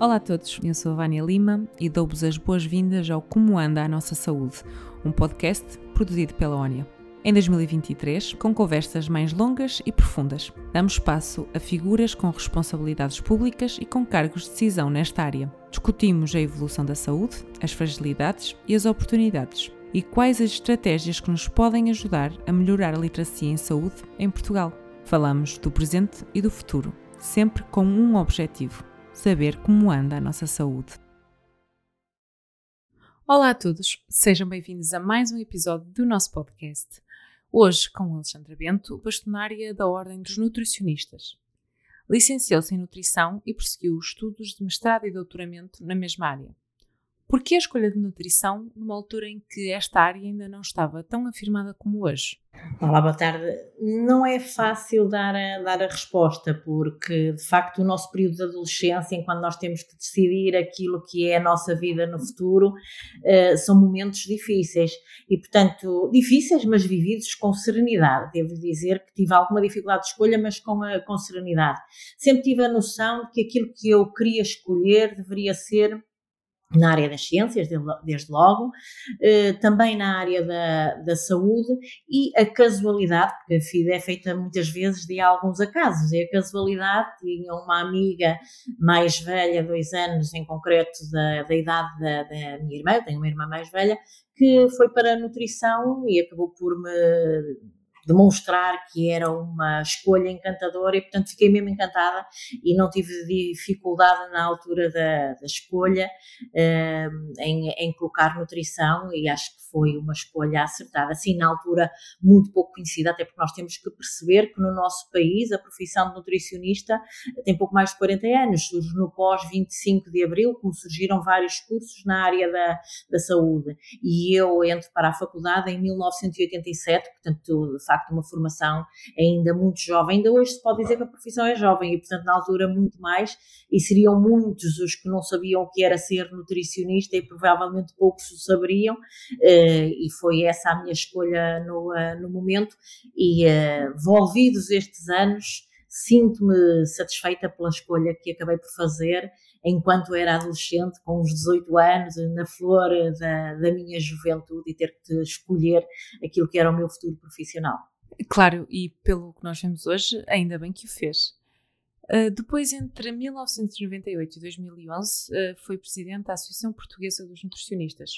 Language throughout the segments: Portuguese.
Olá a todos, eu sou a Vânia Lima e dou-vos as boas-vindas ao Como Anda a Nossa Saúde, um podcast produzido pela ONIA. Em 2023, com conversas mais longas e profundas, damos espaço a figuras com responsabilidades públicas e com cargos de decisão nesta área. Discutimos a evolução da saúde, as fragilidades e as oportunidades e quais as estratégias que nos podem ajudar a melhorar a literacia em saúde em Portugal. Falamos do presente e do futuro, sempre com um objetivo: saber como anda a nossa saúde. Olá a todos, sejam bem-vindos a mais um episódio do nosso podcast. Hoje com Alexandra Bento, bastonária da Ordem dos Nutricionistas. Licenciou-se em Nutrição e prosseguiu os estudos de mestrado e doutoramento na mesma área. Por que a escolha de nutrição numa altura em que esta área ainda não estava tão afirmada como hoje? Olá, boa tarde. Não é fácil dar a, dar a resposta, porque de facto o nosso período de adolescência, enquanto nós temos que decidir aquilo que é a nossa vida no futuro, uh, são momentos difíceis e, portanto, difíceis, mas vividos com serenidade. Devo dizer que tive alguma dificuldade de escolha, mas com, a, com serenidade. Sempre tive a noção de que aquilo que eu queria escolher deveria ser na área das ciências, desde logo, eh, também na área da, da saúde e a casualidade, porque a FIDE é feita muitas vezes de alguns acasos, e a casualidade tinha uma amiga mais velha, dois anos em concreto, da, da idade da, da minha irmã, tenho uma irmã mais velha, que foi para a nutrição e acabou por me demonstrar que era uma escolha encantadora e, portanto, fiquei mesmo encantada e não tive dificuldade na altura da, da escolha um, em, em, colocar nutrição e acho que foi uma escolha acertada. Assim, na altura, muito pouco conhecida, até porque nós temos que perceber que no nosso país a profissão de nutricionista tem pouco mais de 40 anos, surge no pós-25 de abril, como surgiram vários cursos na área da, da saúde. E eu entro para a faculdade em 1987, portanto, facto, uma formação ainda muito jovem. Ainda hoje se pode dizer que a profissão é jovem e, portanto, na altura, muito mais. E seriam muitos os que não sabiam o que era ser nutricionista e provavelmente poucos o saberiam. Eh, e foi essa a minha escolha no, eh, no momento. E, eh, volvidos estes anos, sinto-me satisfeita pela escolha que acabei por fazer enquanto era adolescente, com os 18 anos, na flor da, da minha juventude e ter que escolher aquilo que era o meu futuro profissional. Claro, e pelo que nós vemos hoje, ainda bem que o fez. Uh, depois, entre 1998 e 2011, uh, foi presidente da Associação Portuguesa dos Nutricionistas.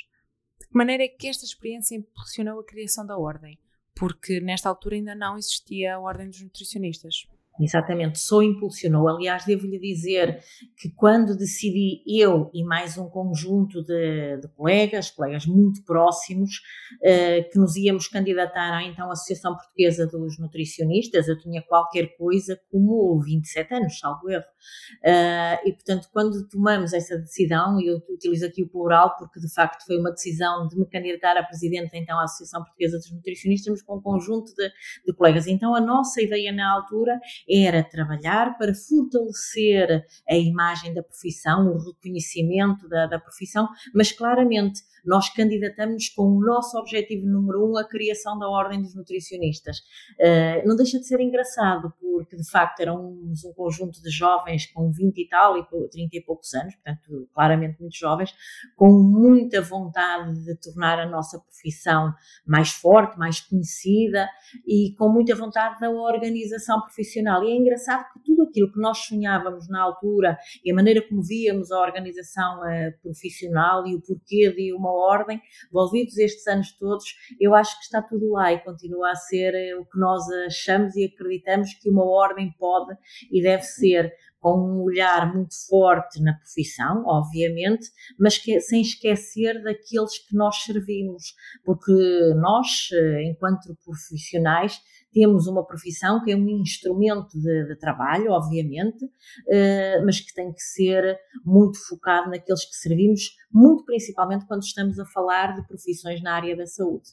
De que maneira é que esta experiência impulsionou a criação da Ordem? Porque nesta altura ainda não existia a Ordem dos Nutricionistas. Exatamente, só impulsionou. Aliás, devo-lhe dizer que quando decidi eu e mais um conjunto de, de colegas, colegas muito próximos, uh, que nos íamos candidatar à então Associação Portuguesa dos Nutricionistas, eu tinha qualquer coisa como 27 anos, salvo erro. Uh, e, portanto, quando tomamos essa decisão, e eu utilizo aqui o plural porque de facto foi uma decisão de me candidatar a presidente então à Associação Portuguesa dos Nutricionistas, com um conjunto de, de colegas. Então, a nossa ideia na altura era trabalhar para fortalecer a imagem da profissão, o reconhecimento da, da profissão, mas claramente nós candidatamos com o nosso objetivo número um, a criação da Ordem dos Nutricionistas. Uh, não deixa de ser engraçado, porque de facto éramos um conjunto de jovens com 20 e tal e 30 e poucos anos, portanto, claramente muito jovens, com muita vontade de tornar a nossa profissão mais forte, mais conhecida e com muita vontade da organização profissional. E é engraçado que tudo aquilo que nós sonhávamos na altura e a maneira como víamos a organização uh, profissional e o porquê de uma ordem, envolvidos estes anos todos, eu acho que está tudo lá e continua a ser eh, o que nós achamos e acreditamos que uma ordem pode e deve ser com um olhar muito forte na profissão, obviamente, mas que, sem esquecer daqueles que nós servimos, porque nós, eh, enquanto profissionais, temos uma profissão que é um instrumento de, de trabalho, obviamente, uh, mas que tem que ser muito focado naqueles que servimos, muito principalmente quando estamos a falar de profissões na área da saúde.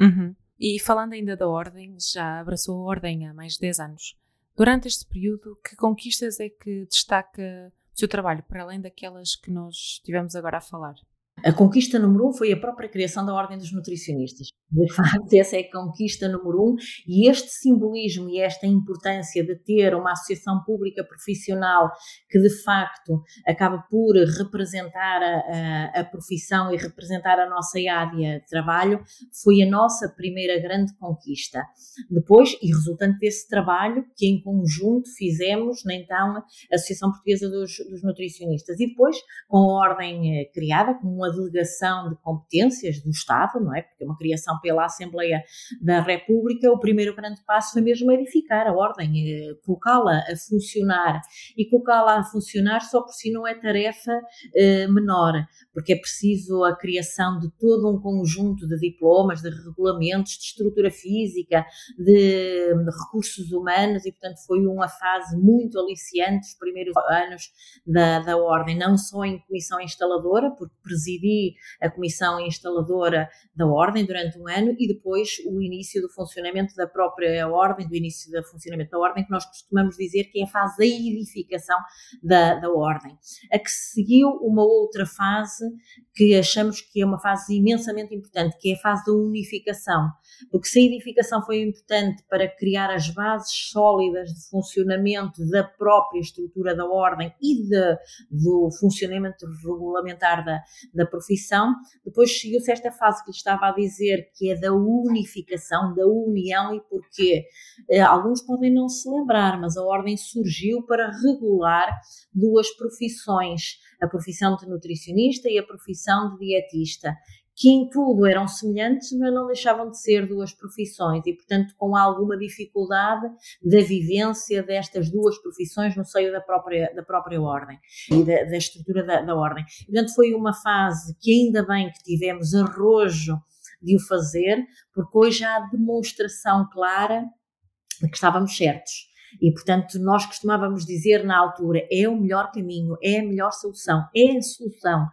Uhum. E falando ainda da Ordem, já abraçou a Ordem há mais de 10 anos. Durante este período, que conquistas é que destaca o seu trabalho, para além daquelas que nós tivemos agora a falar? A conquista número um foi a própria criação da Ordem dos Nutricionistas. De facto, essa é a conquista número um, e este simbolismo e esta importância de ter uma associação pública profissional que, de facto, acaba por representar a, a, a profissão e representar a nossa área de trabalho, foi a nossa primeira grande conquista. Depois, e resultante desse trabalho, que em conjunto fizemos na então Associação Portuguesa dos, dos Nutricionistas, e depois, com a ordem eh, criada, com uma delegação de competências do Estado, não é? Porque é uma criação pela Assembleia da República, o primeiro grande passo foi mesmo edificar a ordem, eh, colocá-la a funcionar. E colocá-la a funcionar só por si não é tarefa eh, menor, porque é preciso a criação de todo um conjunto de diplomas, de regulamentos, de estrutura física, de, recursos humanos, e portanto foi uma fase muito aliciante, os primeiros anos da, da ordem, não só em comissão instaladora, porque presidi a comissão instaladora da ordem durante um ano e depois o início do funcionamento da própria ordem, do início do funcionamento da ordem, que nós costumamos dizer que é a fase da edificação da, da ordem. A que seguiu uma outra fase que achamos que é uma fase imensamente importante, que é a fase da unificação, porque se a edificação foi importante para criar as bases sólidas de funcionamento da própria estrutura da ordem e de, do funcionamento regulamentar da, da profissão, depois seguiu-se esta fase que lhe estava a dizer, que é da unificação, da união, e porquê? Eh, alguns podem não se lembrar, mas a ordem surgiu para regular duas profissões, a profissão de nutricionista e a profissão de dietista que em tudo eram semelhantes, mas não deixavam de ser duas profissões e, portanto, com alguma dificuldade da vivência destas duas profissões no seio da própria, da própria ordem e da, da estrutura da, da ordem. Portanto, foi uma fase que ainda bem que tivemos arrojo de o fazer, porque hoje há demonstração clara de que estávamos certos e, portanto, nós costumávamos dizer na altura: é o melhor caminho, é a melhor solução, é a solução.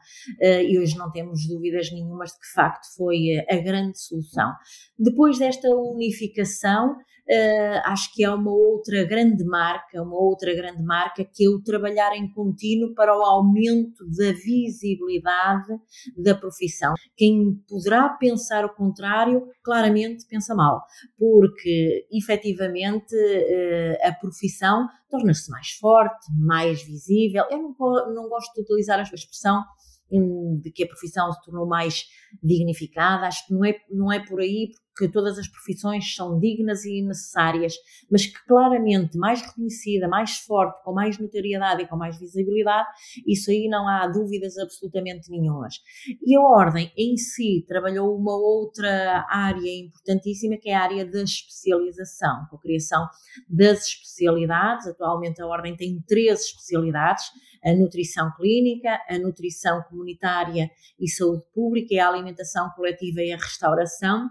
Uh, e hoje não temos dúvidas nenhumas de que, de facto, foi a grande solução. Depois desta unificação, Uh, acho que é uma outra grande marca, uma outra grande marca que é o trabalhar em contínuo para o aumento da visibilidade da profissão. Quem poderá pensar o contrário, claramente pensa mal, porque efetivamente uh, a profissão torna-se mais forte, mais visível. Eu não, não gosto de utilizar a expressão de que a profissão se tornou mais dignificada, acho que não é, não é por aí, que todas as profissões são dignas e necessárias, mas que claramente mais reconhecida, mais forte, com mais notoriedade e com mais visibilidade, isso aí não há dúvidas absolutamente nenhumas. E a Ordem em si trabalhou uma outra área importantíssima, que é a área da especialização, com a criação das especialidades. Atualmente a Ordem tem três especialidades, a nutrição clínica, a nutrição comunitária e saúde pública, a alimentação coletiva e a restauração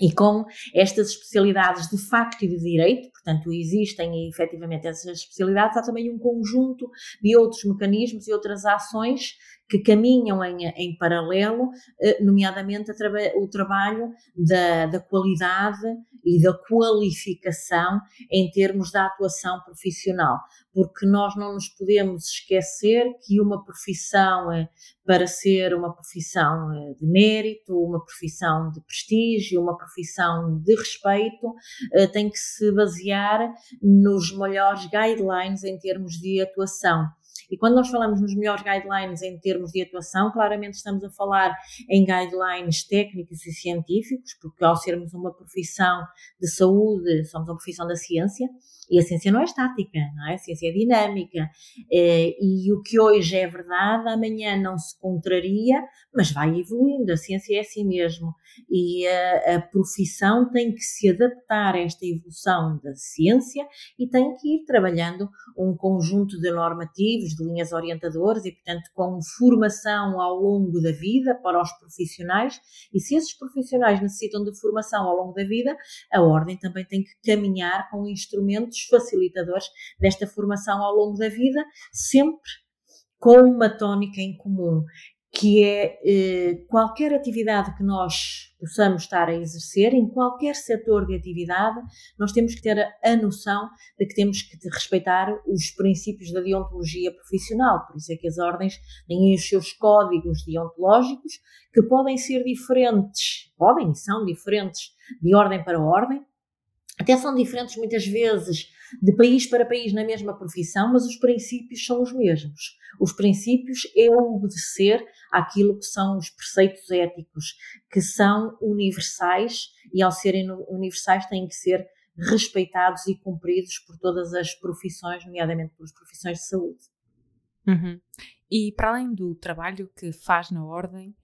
e com estas especialidades de facto e de direito, portanto existem efetivamente essas especialidades, há também um conjunto de outros mecanismos e outras ações que caminham em, em paralelo, eh, nomeadamente o trabalho da, da qualidade e da qualificação em termos da atuação profissional, porque nós não nos podemos esquecer que uma profissão, eh, para ser uma profissão eh, de mérito, uma profissão de prestígio, uma profissão de respeito, tem que se basear nos melhores guidelines em termos de atuação. E quando nós falamos nos melhores guidelines em termos de atuação, claramente estamos a falar em guidelines técnicos e científicos, porque ao sermos uma profissão de saúde, somos uma profissão da ciência, e a ciência não é estática, não é? A ciência é dinâmica. Eh, e o que hoje é verdade, amanhã não se contraria, mas vai evoluindo. A ciência é assim mesmo. E a, a profissão tem que se adaptar a esta evolução da ciência e tem que ir trabalhando um conjunto de normativos, de linhas orientadoras e, portanto, com formação ao longo da vida para os profissionais. E se esses profissionais necessitam de formação ao longo da vida, a ordem também tem que caminhar com instrumentos instrumentos facilitadores desta formação ao longo da vida, sempre com uma tónica em comum, que é eh, qualquer atividade que nós possamos estar a exercer, em qualquer setor de atividade, nós temos que ter a, a, noção de que temos que respeitar os princípios da deontologia profissional. Por isso é que as ordens têm os seus códigos deontológicos que podem ser diferentes, podem e são diferentes de ordem para ordem, até são diferentes muitas vezes de país para país na mesma profissão, mas os princípios são os mesmos. Os princípios é obedecer àquilo que são os preceitos éticos, que são universais e, ao serem universais, têm que ser respeitados e cumpridos por todas as profissões, nomeadamente pelas profissões de saúde. Uhum. E para além do trabalho que faz na Ordem,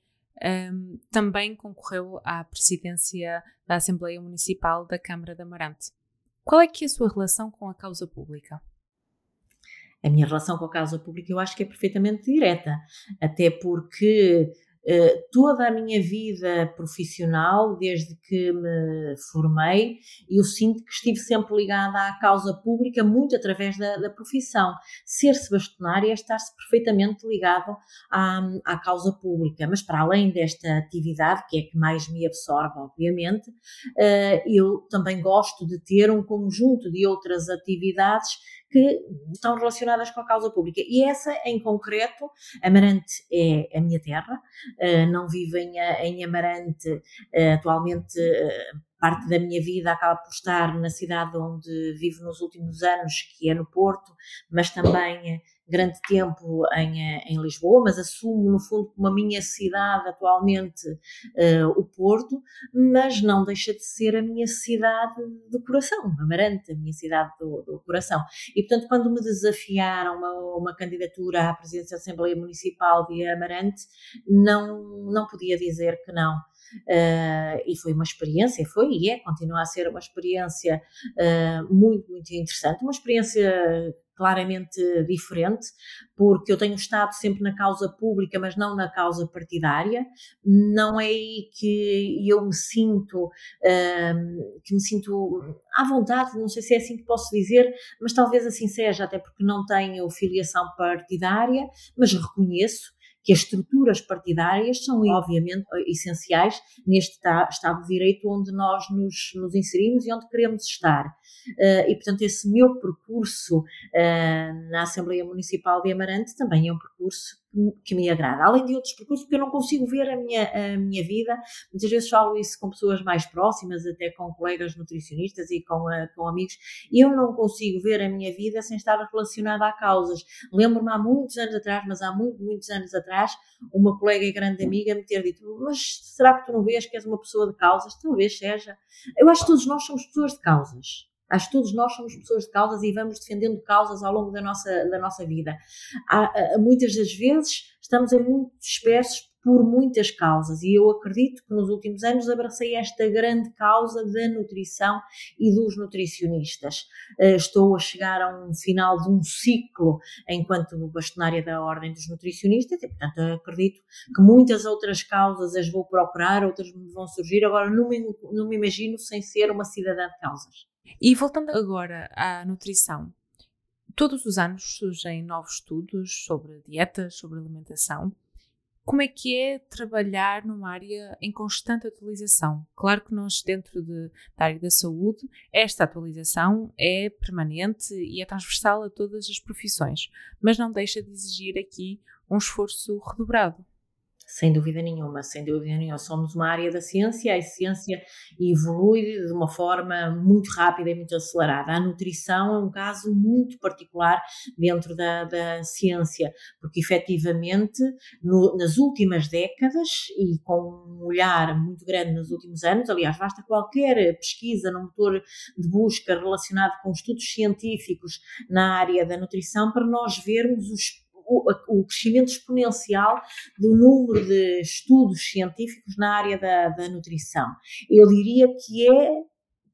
um, também concorreu à presidência da Assembleia Municipal da Câmara de Amarante. Qual é que é a sua relação com a causa pública? A minha relação com a causa pública eu acho que é perfeitamente direta, até porque toda a minha vida profissional, desde que me formei, eu sinto que estive sempre ligada à causa pública, muito através da, da profissão. Ser-se bastonária é estar-se perfeitamente ligado à, à causa pública, mas para além desta atividade, que é que mais me absorve, obviamente, uh, eu também gosto de ter um conjunto de outras atividades que estão relacionadas com a causa pública. E essa, em concreto, Amarante é a minha terra, eh, não vivo em, em Amarante eh, atualmente. Eh, parte da minha vida acaba por estar na cidade onde vivo nos últimos anos, que é no Porto, mas também grande tempo em, em Lisboa, mas assumo no fundo como a minha cidade atualmente uh, o Porto, mas não deixa de ser a minha cidade do coração, Amarante, a minha cidade do, do coração. E portanto, quando me desafiaram uma, uma candidatura à presidência da Assembleia Municipal de Amarante, não, não podia dizer que não. Uh, e foi uma experiência, foi e é, continua a ser uma experiência uh, muito, muito interessante, uma experiência claramente diferente, porque eu tenho estado sempre na causa pública, mas não na causa partidária. Não é aí que eu me sinto, que me sinto à vontade, não sei se é assim que posso dizer, mas talvez assim seja, até porque não tenho filiação partidária, mas reconheço que as estruturas partidárias são, obviamente, essenciais neste Estado de Direito onde nós nos, nos inserimos e onde queremos estar. Uh, e, portanto, esse meu percurso uh, na Assembleia Municipal de Amarante também é um percurso que me agrada, além de outros percursos, porque eu não consigo ver a minha, a minha vida. Muitas vezes falo isso com pessoas mais próximas, até com colegas nutricionistas e com, uh, com amigos. Eu não consigo ver a minha vida sem estar relacionada a causas. Lembro-me há muitos anos atrás, mas há muito, muitos anos atrás, uma colega e grande amiga me ter dito: Mas será que tu não vês que és uma pessoa de causas? Talvez seja. Eu acho que todos nós somos pessoas de causas. Acho que todos nós somos pessoas de causas e vamos defendendo causas ao longo da nossa, da nossa vida. Há, muitas das vezes estamos muito dispersos por muitas causas e eu acredito que nos últimos anos abracei esta grande causa da nutrição e dos nutricionistas. Eh, estou a chegar a um final de um ciclo enquanto bastonária da Ordem dos Nutricionistas e, portanto, acredito que muitas outras causas as vou procurar, outras me vão surgir. Agora, não me, não me imagino sem ser uma cidadã de causas. E voltando agora à nutrição, todos os anos surgem novos estudos sobre dietas, sobre alimentação. Como é que é trabalhar numa área em constante atualização? Claro que nós, dentro de, da área da saúde, esta atualização é permanente e é transversal a todas as profissões, mas não deixa de exigir aqui um esforço redobrado. Sem dúvida nenhuma, sem dúvida nenhuma. Somos uma área da ciência, a ciência evolui de uma forma muito rápida e muito acelerada. A nutrição é um caso muito particular dentro da, da ciência, porque efetivamente no, nas últimas décadas e com um olhar muito grande nos últimos anos, aliás, basta qualquer pesquisa no motor de busca relacionado com estudos científicos na área da nutrição para nós vermos os o, crescimento exponencial do número de estudos científicos na área da, da nutrição. Eu diria que é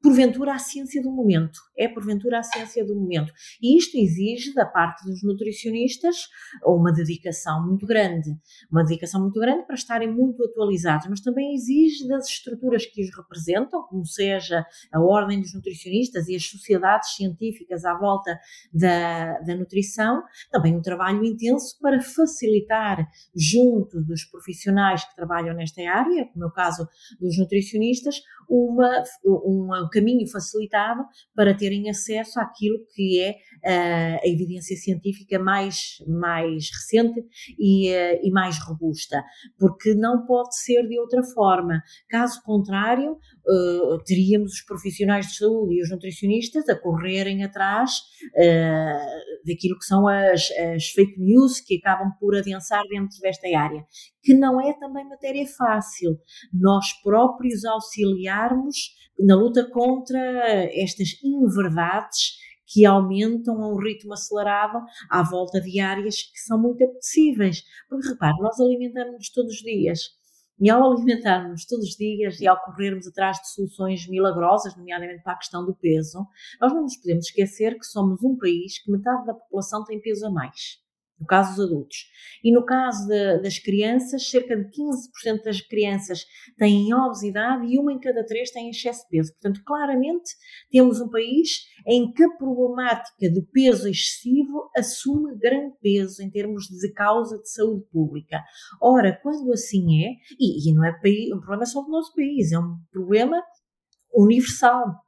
porventura a ciência do momento. É porventura a ciência do momento. E isto exige da parte dos nutricionistas uma dedicação muito grande. Uma dedicação muito grande para estarem muito atualizados, mas também exige das estruturas que os representam, como seja a Ordem dos Nutricionistas e as sociedades científicas à volta da, da nutrição, também um trabalho intenso para facilitar, junto dos profissionais que trabalham nesta área, como é o caso dos nutricionistas, uma, um caminho facilitado para terem acesso àquilo que é uh, a evidência científica mais, mais recente e, uh, e mais robusta, porque não pode ser de outra forma. Caso contrário, uh, teríamos os profissionais de saúde e os nutricionistas a correrem atrás daquilo que são as, as fake news que acabam por adensar dentro desta área, que não é também matéria fácil. Nós próprios auxiliarmos na luta contra estas inverdades que aumentam a um ritmo acelerado à volta de áreas que são muito apetecíveis. Porque repare, nós alimentamos-nos todos os dias. E ao alimentarmos todos os dias e ao corrermos atrás de soluções milagrosas, nomeadamente para a questão do peso, nós não nos podemos esquecer que somos um país que metade da população tem peso a mais no caso dos adultos. E no caso de, das crianças, cerca de 15% das crianças têm obesidade e uma em cada três tem excesso de peso. Portanto, claramente temos um país em que a problemática do peso excessivo assume grande peso em termos de causa de saúde pública. Ora, quando assim é, e, e não é um problema só do nosso país, é um problema universal.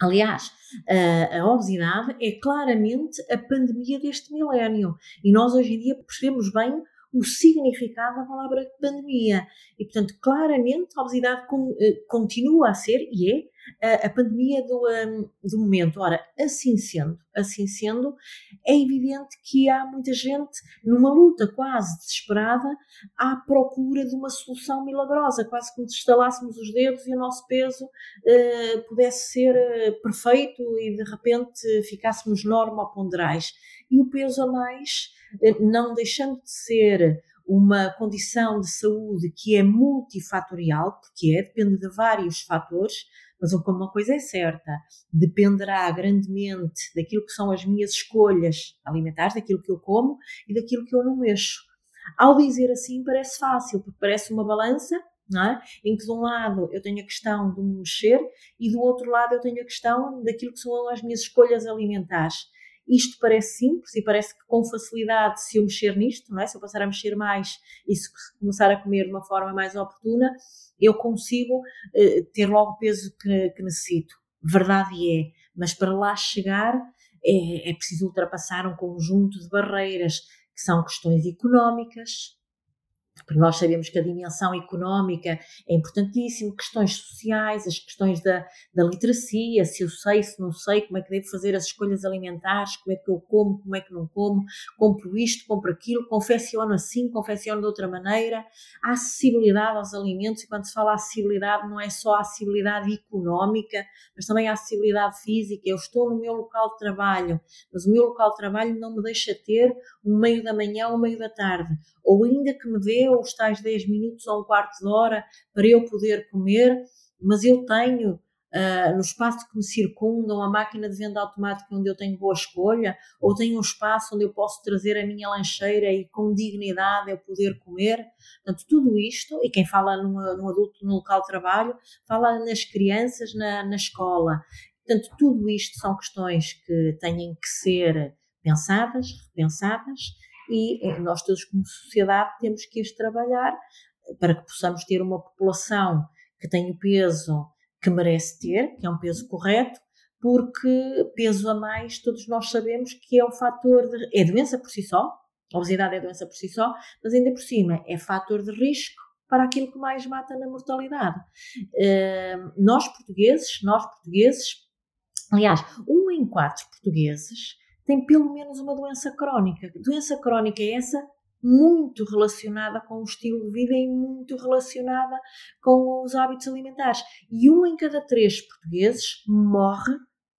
Aliás, a, a, obesidade é claramente a pandemia deste milénio e nós hoje em dia percebemos bem o significado da palavra pandemia. E, portanto, claramente a obesidade eh, continua a ser e é a, a pandemia do, um, do momento. Ora, assim sendo, assim sendo, é evidente que há muita gente numa luta quase desesperada à procura de uma solução milagrosa, quase como se estalássemos os dedos e o nosso peso uh, pudesse ser perfeito e de repente ficássemos normoponderais. E o peso a mais, uh, não deixando de ser uma condição de saúde que é multifatorial, porque é, depende de vários fatores, mas uma coisa é certa, dependerá grandemente daquilo que são as minhas escolhas alimentares, daquilo que eu como e daquilo que eu não mexo. Ao dizer assim parece fácil, porque parece uma balança é? em que de um lado eu tenho a questão do me mexer e do outro lado eu tenho a questão daquilo que são as minhas escolhas alimentares. Isto parece simples e parece que com facilidade, se eu mexer nisto, é? se eu passar a mexer mais e se começar a comer de uma forma mais oportuna, eu consigo uh, ter logo o peso que, que, necessito. Verdade é, mas para lá chegar é, é preciso ultrapassar um conjunto de barreiras que são questões económicas, porque nós sabemos que a dimensão económica é importantíssima, questões sociais, as questões da, da literacia, se eu sei, se não sei, como é que devo fazer as escolhas alimentares, como é que eu como, como é que não como, compro isto, compro aquilo, confecciono assim, confecciono de outra maneira, a acessibilidade aos alimentos, e quando se fala acessibilidade não é só a acessibilidade económica, mas também a acessibilidade física, eu estou no meu local de trabalho, mas o meu local de trabalho não me deixa ter um meio da manhã ou um meio da tarde, ou ainda que me dê os tais 10 minutos ou um quarto de hora para eu poder comer, mas eu tenho uh, no espaço que me circunda uma máquina de venda automática onde eu tenho boa escolha, ou tenho um espaço onde eu posso trazer a minha lancheira e com dignidade eu poder comer. Portanto, tudo isto, e quem fala num, adulto no local de trabalho, fala nas crianças na, na escola. Portanto, tudo isto são questões que têm que ser pensadas, repensadas e eh, nós todos como sociedade temos que ir trabalhar para que possamos ter uma população que tenha o peso que merece ter, que é um peso correto, porque peso a mais todos nós sabemos que é um fator de, é doença por si só, a obesidade é doença por si só, mas ainda por cima é fator de risco para aquilo que mais mata na mortalidade. Uh, nós portugueses, nós portugueses, aliás, um em quatro portugueses tem pelo menos uma doença crónica. Doença crónica é essa muito relacionada com o estilo de vida e muito relacionada com os hábitos alimentares. E um em cada três portugueses morre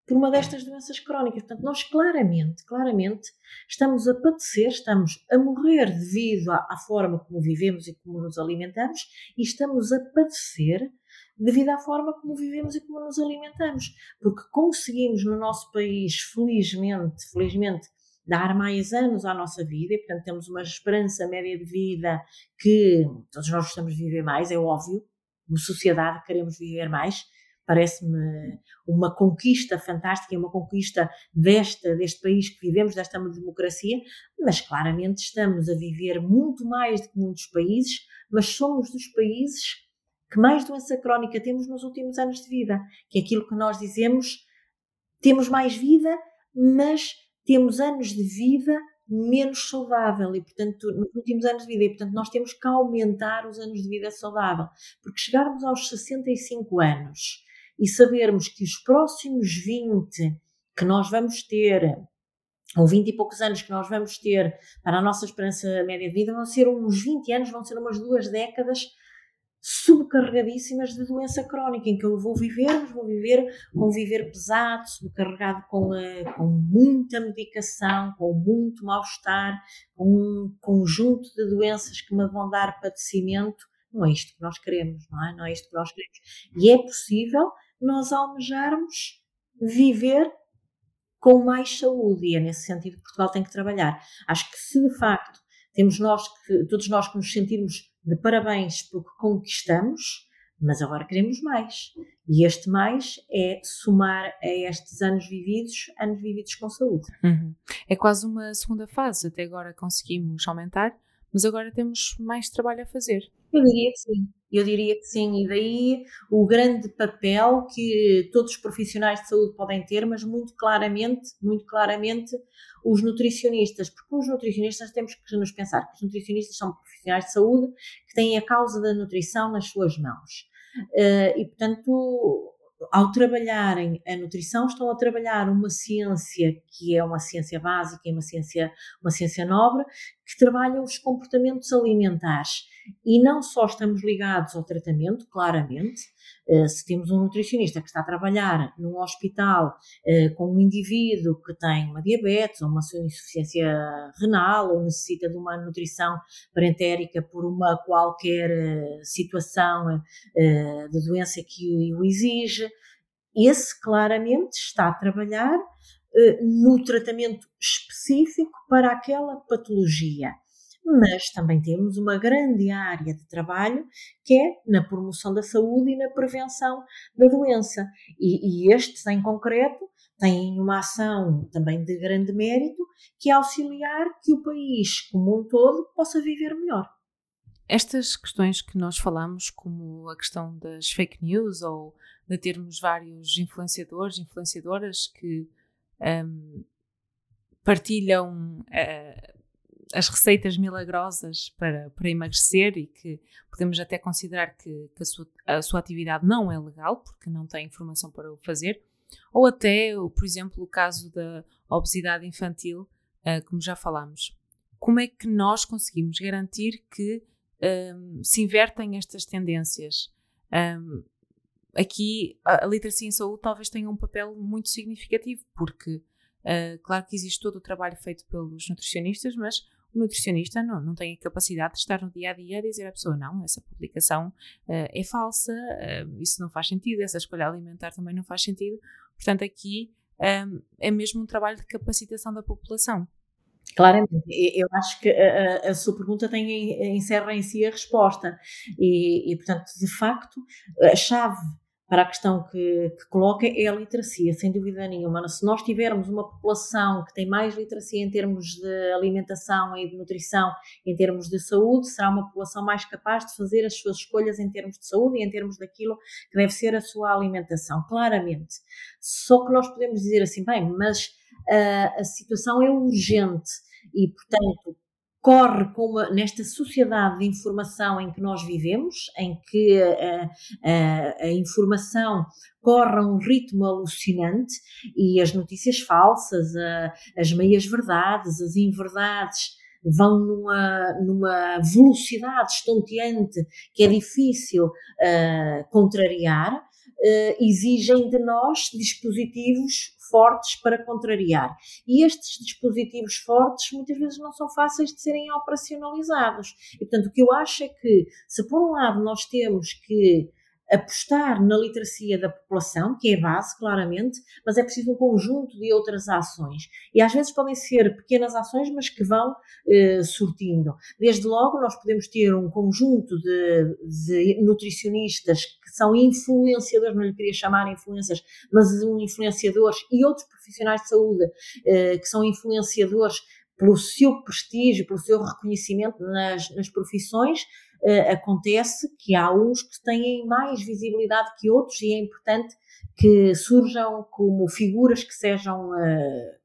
por uma destas doenças crónicas. Portanto, nós claramente, claramente estamos a padecer, estamos a morrer devido à, à forma como vivemos e como nos alimentamos e estamos a padecer devido à forma como vivemos e como nos alimentamos. Porque conseguimos no nosso país, felizmente, felizmente, dar mais anos à nossa vida e, portanto, temos uma esperança média de vida que todos nós gostamos de viver mais, é óbvio, como sociedade queremos viver mais. Parece-me uma conquista fantástica, uma conquista desta, deste país que vivemos, desta democracia, mas claramente estamos a viver muito mais do que muitos países, mas somos dos países que mais doença crónica temos nos últimos anos de vida, que é aquilo que nós dizemos, temos mais vida, mas temos anos de vida menos saudável e, portanto, nos últimos anos de vida, e, portanto, nós temos que aumentar os anos de vida saudável, porque chegarmos aos 65 anos e sabermos que os próximos 20 que nós vamos ter, ou 20 e poucos anos que nós vamos ter para a nossa esperança média de vida, vão ser uns 20 anos, vão ser umas duas décadas subcarregadíssimas de doença crónica, em que eu vou viver, mas vou viver com viver pesado, subcarregado com, uh, com muita medicação, com muito mal-estar, com um conjunto de doenças que me vão dar padecimento. Não é isto que nós queremos, não é? Não é isto que nós queremos. E é possível nós almejarmos viver com mais saúde, e é nesse sentido que Portugal tem que trabalhar. Acho que se de facto temos nós que, todos nós que nos sentirmos de parabéns porque conquistamos, mas agora queremos mais. E este mais é somar a estes anos vividos, anos vividos com saúde. Uhum. É quase uma segunda fase. Até agora conseguimos aumentar, mas agora temos mais trabalho a fazer. Eu diria que sim. Eu diria que sim, e daí o grande papel que todos os profissionais de saúde podem ter, mas muito claramente, muito claramente, os nutricionistas, porque os nutricionistas temos que nos pensar que os nutricionistas são profissionais de saúde que têm a causa da nutrição nas suas mãos. Uh, e, portanto, ao trabalharem a nutrição, estão a trabalhar uma ciência que é uma ciência básica, é uma ciência, uma ciência nobre, que trabalha os comportamentos alimentares. E não só estamos ligados ao tratamento, claramente, eh, se temos um nutricionista que está a trabalhar num hospital eh, com um indivíduo que tem uma diabetes ou uma insuficiência renal ou necessita de uma nutrição parentérica por uma qualquer eh, situação de doença que o exige, esse claramente está a trabalhar no tratamento específico para aquela patologia mas também temos uma grande área de trabalho que é na promoção da saúde e na prevenção da doença. E, e estes, em concreto, têm uma ação também de grande mérito, que é auxiliar que o país como um todo possa viver melhor. Estas questões que nós falamos, como a questão das fake news ou de termos vários influenciadores, influenciadoras que um, partilham uh, as receitas milagrosas para, para emagrecer e que podemos até considerar que, que a, sua, a sua atividade não é legal porque não tem informação para o fazer, ou até, por exemplo, o caso da obesidade infantil, uh, como já falámos. Como é que nós conseguimos garantir que um, se invertem estas tendências? Um, aqui a, a literacia em saúde talvez tenha um papel muito significativo, porque uh, claro que existe todo o trabalho feito pelos nutricionistas, mas o nutricionista não, não tem a capacidade de estar no dia a dia a dizer à pessoa: não, essa publicação uh, é falsa, uh, isso não faz sentido, essa escolha alimentar também não faz sentido. Portanto, aqui um, é mesmo um trabalho de capacitação da população. Claramente, eu acho que a, a, sua pergunta tem, encerra em si a resposta, e, e portanto, de facto, a chave para a questão que, que, coloca é a literacia, sem dúvida nenhuma. Se nós tivermos uma população que tem mais literacia em termos de alimentação e de nutrição, em termos de saúde, será uma população mais capaz de fazer as suas escolhas em termos de saúde e em termos daquilo que deve ser a sua alimentação, claramente. Só que nós podemos dizer assim, bem, mas uh, a situação é urgente e, portanto, corre uma, nesta sociedade de informação em que nós vivemos, em que a, a, a, informação corre a um ritmo alucinante e as notícias falsas, a, as meias-verdades, as inverdades vão numa, numa velocidade estonteante que é difícil uh, contrariar, uh, exigem de nós dispositivos fortes para contrariar. E estes dispositivos fortes muitas vezes não são fáceis de serem operacionalizados. E portanto, o que eu acho é que, se por um lado nós temos que apostar na literacia da população, que é a base, claramente, mas é preciso um conjunto de outras ações. E às vezes podem ser pequenas ações, mas que vão eh, surtindo. Desde logo, nós podemos ter um conjunto de, de, nutricionistas que são influenciadores, não lhe queria chamar influências, mas um influenciadores e outros profissionais de saúde eh, que são influenciadores pelo seu prestígio, pelo seu reconhecimento nas, nas profissões, acontece que há uns que têm mais visibilidade que outros e é importante que surjam como figuras que sejam uh,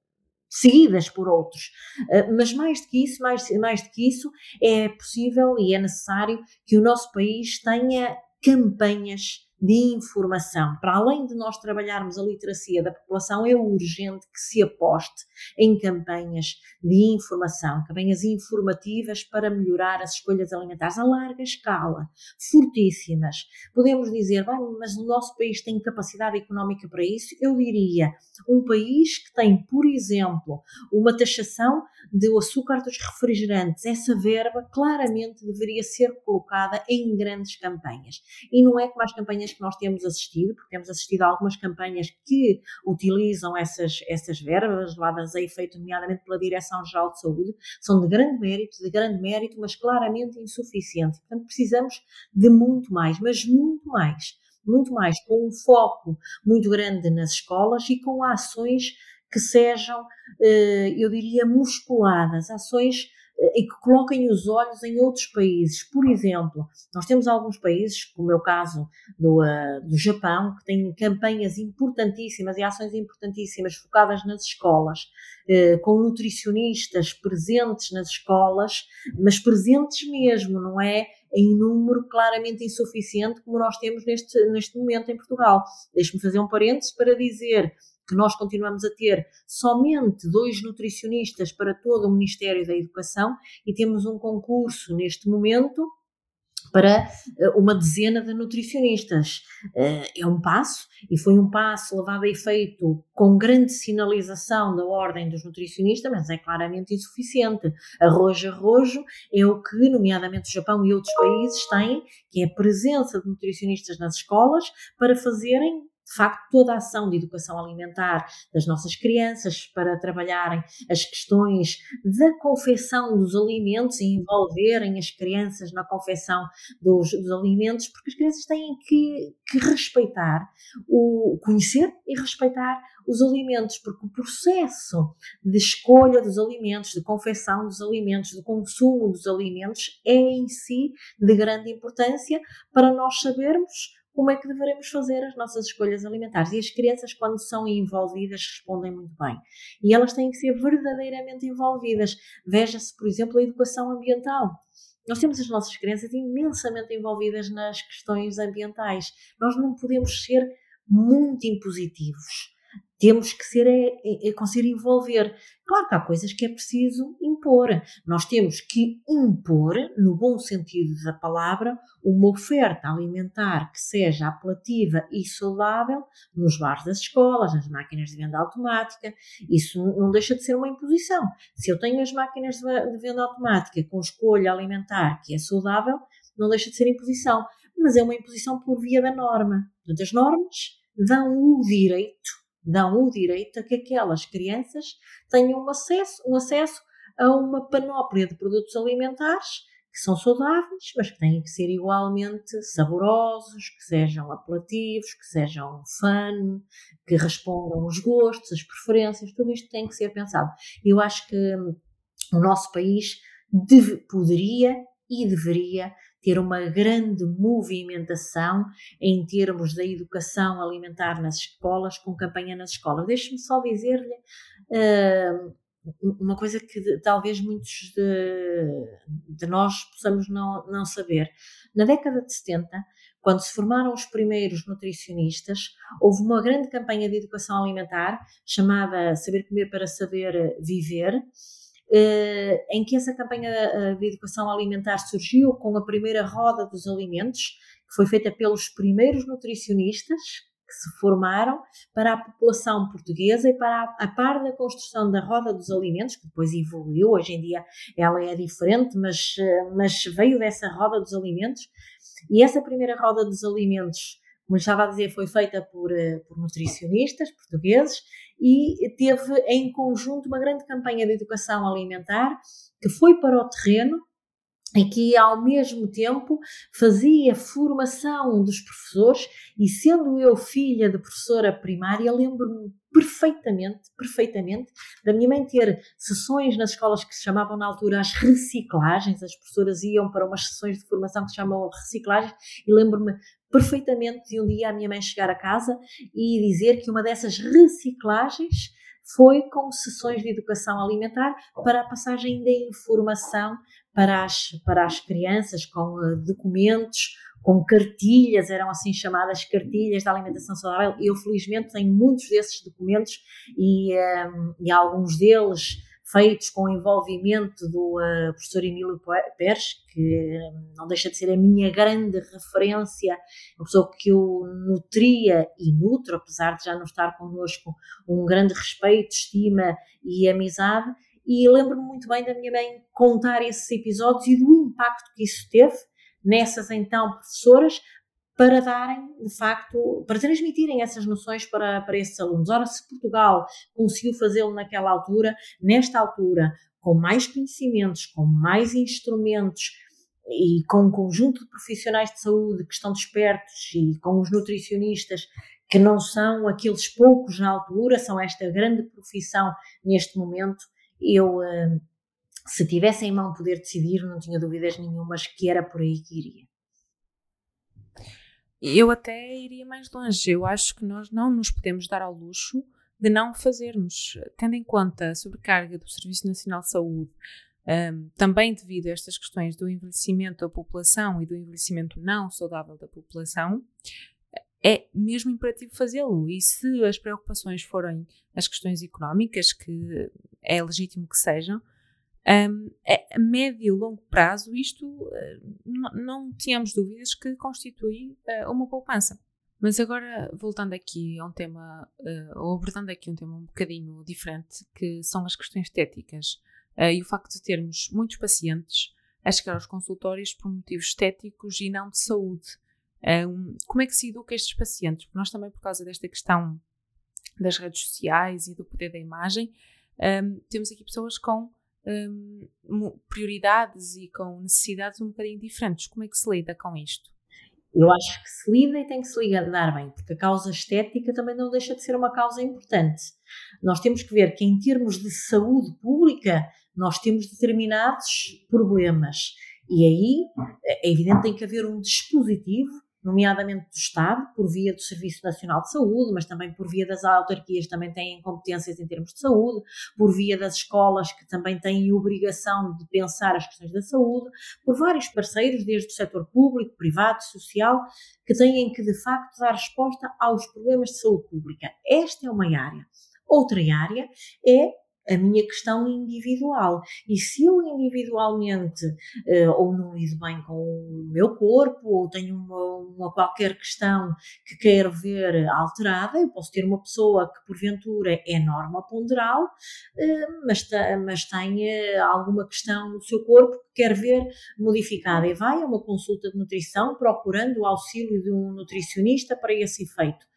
seguidas por outros. Uh, mas mais do que isso, mais, mais do que isso, é possível e é necessário que o nosso país tenha campanhas de informação. Para além de nós trabalharmos a literacia da população, é urgente que se aposte em campanhas de informação, campanhas informativas para melhorar as escolhas alimentares a larga escala, fortíssimas. Podemos dizer, mas o nosso país tem capacidade económica para isso? Eu diria, um país que tem, por exemplo, uma taxação do açúcar dos refrigerantes, essa verba claramente deveria ser colocada em grandes campanhas. E não é como as campanhas que nós temos assistido, porque temos assistido a algumas campanhas que utilizam essas, essas verbas levadas a efeito, nomeadamente pela Direção-Geral de Saúde, são de grande mérito, de grande mérito, mas claramente insuficientes. Portanto, precisamos de muito mais, mas muito mais. Muito mais, com um foco muito grande nas escolas e com ações que sejam, eh, eu diria, musculadas, ações e que coloquem os olhos em outros países. Por exemplo, nós temos alguns países, como é o caso do, uh, do Japão, que têm campanhas importantíssimas e ações importantíssimas focadas nas escolas, uh, com nutricionistas presentes nas escolas, mas presentes mesmo, não é? Em número claramente insuficiente, como nós temos neste, neste momento em Portugal. Deixe-me fazer um parênteses para dizer que nós continuamos a ter somente dois nutricionistas para todo o Ministério da Educação e temos um concurso neste momento para eh, uma dezena de nutricionistas. Eh, é um passo, e foi um passo levado a efeito com grande sinalização da ordem dos nutricionistas, mas é claramente insuficiente. Arrojo arrojo é o que, nomeadamente o Japão e outros países, têm, que é a presença de nutricionistas nas escolas para fazerem de facto, toda a ação de educação alimentar das nossas crianças para trabalharem as questões da confecção dos alimentos e envolverem as crianças na confecção dos, dos alimentos, porque as crianças têm que, que respeitar, o conhecer e respeitar os alimentos, porque o processo de escolha dos alimentos, de confecção dos alimentos, de consumo dos alimentos é em si de grande importância para nós sabermos como é que devemos fazer as nossas escolhas alimentares. E as crianças, quando são envolvidas, respondem muito bem. E elas têm que ser verdadeiramente envolvidas. Veja-se, por exemplo, a educação ambiental. Nós temos as nossas crianças imensamente envolvidas nas questões ambientais. Nós não podemos ser muito impositivos temos que ser é, é, é conseguir envolver. Claro que há coisas que é preciso impor. Nós temos que impor, no bom sentido da palavra, uma oferta alimentar que seja apelativa e saudável nos bares das escolas, nas máquinas de venda automática. Isso não deixa de ser uma imposição. Se eu tenho as máquinas de venda automática com escolha alimentar que é saudável, não deixa de ser imposição. Mas é uma imposição por via da norma. Portanto, as normas dão o direito dão o direito a que aquelas crianças tenham um acesso, um acesso a uma panóplia de produtos alimentares que são saudáveis, mas que têm que ser igualmente saborosos, que sejam apelativos, que sejam fun, que respondam aos gostos, às preferências, tudo isto tem que ser pensado. Eu acho que o nosso país deve, poderia e deveria ter uma grande movimentação em termos da educação alimentar nas escolas, com campanha nas escolas. Deixe-me só dizer-lhe uh, uma coisa que talvez muitos de, de, nós possamos não, não saber. Na década de 70, quando se formaram os primeiros nutricionistas, houve uma grande campanha de educação alimentar chamada Saber Comer para Saber Viver, em que essa campanha eh, de educação alimentar surgiu com a primeira roda dos alimentos, que foi feita pelos primeiros nutricionistas, que se formaram para a população portuguesa e para a, a par da construção da roda dos alimentos, que depois evoluiu, hoje em dia ela é diferente, mas, eh, mas veio dessa roda dos alimentos. E essa primeira roda dos alimentos, como estava a dizer, foi feita por, eh, por nutricionistas portugueses e teve em conjunto uma grande campanha de educação alimentar que foi para o terreno e que ao mesmo tempo fazia formação dos professores e sendo eu filha de professora primária lembro-me perfeitamente, perfeitamente da minha mãe ter sessões nas escolas que se chamavam na altura as reciclagens, as professoras iam para umas sessões de formação que se chamavam reciclagens e lembro-me perfeitamente de um dia a minha mãe chegar a casa e dizer que uma dessas reciclagens foi com sessões de educação alimentar para a passagem da informação para as, para as crianças, com uh, documentos, com cartilhas, eram assim chamadas cartilhas da alimentação saudável. Eu, felizmente, tenho muitos desses documentos e, um, ehm, e alguns deles feitos com o envolvimento do uh, professor Emílio Pérez, que não deixa de ser a minha grande referência, uma pessoa que eu nutria e nutro, apesar de já não estar connosco, um grande respeito, estima e amizade. E lembro-me muito bem da minha mãe contar esses episódios e do impacto que isso teve nessas então professoras, para darem, de facto, para transmitirem essas noções para, para esses alunos. Ora, se Portugal conseguiu fazê-lo naquela altura, nesta altura, com mais conhecimentos, com mais instrumentos e com um conjunto de profissionais de saúde que estão despertos e com os nutricionistas que não são aqueles poucos na altura, são esta grande profissão neste momento, eu, eh, se tivesse em mão poder decidir, não tinha dúvidas nenhumas que era por aí que iria. Eu até iria mais longe. Eu acho que nós não nos podemos dar ao luxo de não fazermos, tendo em conta a sobrecarga do Serviço Nacional de Saúde, um, também devido a estas questões do envelhecimento da população e do envelhecimento não saudável da população, é mesmo imperativo fazê-lo. E se as preocupações forem as questões económicas, que é legítimo que sejam, um, a médio e longo prazo, isto uh, não tínhamos dúvidas que constitui uh, uma poupança. Mas agora, voltando aqui a um tema, uh, ou abordando aqui um tema um bocadinho diferente, que são as questões estéticas e o facto de termos muitos pacientes a chegar aos consultórios por motivos estéticos e não de saúde. Como é que se educa estes pacientes? Porque nós também, por causa desta questão das redes sociais e do poder da imagem, temos aqui pessoas com um, prioridades e com necessidades um bocadinho diferentes. Como é que se lida com isto? Eu acho que se lida e tem que se lidar bem, porque a causa estética também não deixa de ser uma causa importante. Nós temos que ver que, em termos de saúde pública, nós temos determinados problemas. E aí é evidente que tem que haver um dispositivo nomeadamente do Estado, por via do Serviço Nacional de Saúde, mas também por via das autarquias que também têm competências em termos de saúde, por via das escolas que também têm obrigação de pensar as questões da saúde, por vários parceiros, desde o setor público, privado, social, que têm que de facto dar resposta aos problemas de saúde pública. Esta é uma área. Outra área é a minha questão individual. E se eu individualmente uh, ou não lido bem com o meu corpo, ou tenho uma, uma, qualquer questão que quero ver alterada, eu posso ter uma pessoa que porventura é norma ponderal, uh, mas, mas uh, alguma questão no seu corpo que quer ver modificada e vai a uma consulta de nutrição procurando o auxílio de um nutricionista para esse efeito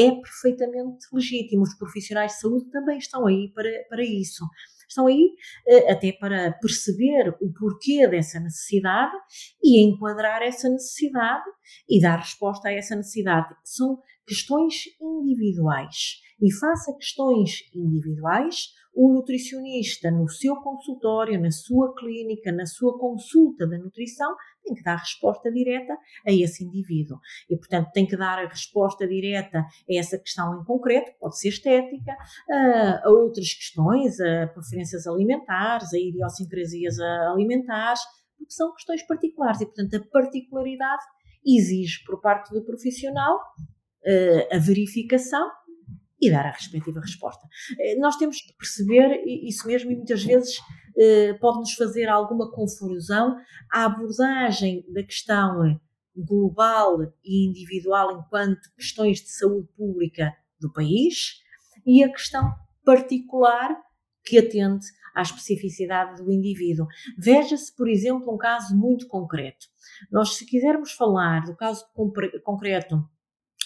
é perfeitamente legítimo. Os profissionais de saúde também estão aí para, para isso. Estão aí uh, até para perceber o porquê dessa necessidade e enquadrar essa necessidade e dar resposta a essa necessidade. São questões individuais. E face a questões individuais, o nutricionista, no seu consultório, na sua clínica, na sua consulta da nutrição, tem que dar resposta direta a esse indivíduo. E, portanto, tem que dar a resposta direta a essa questão em concreto, pode ser estética, a, a outras questões, a preferências alimentares, a idiosincrasias alimentares, porque são questões particulares. E, portanto, a particularidade exige por parte do profissional a verificação e dar a respectiva resposta. Eh, nós temos que perceber isso mesmo e muitas vezes eh, pode-nos fazer alguma confusão a abordagem da questão global e individual enquanto questões de saúde pública do país e a questão particular que atende à especificidade do indivíduo. Veja-se, por exemplo, um caso muito concreto. Nós, se quisermos falar do caso concreto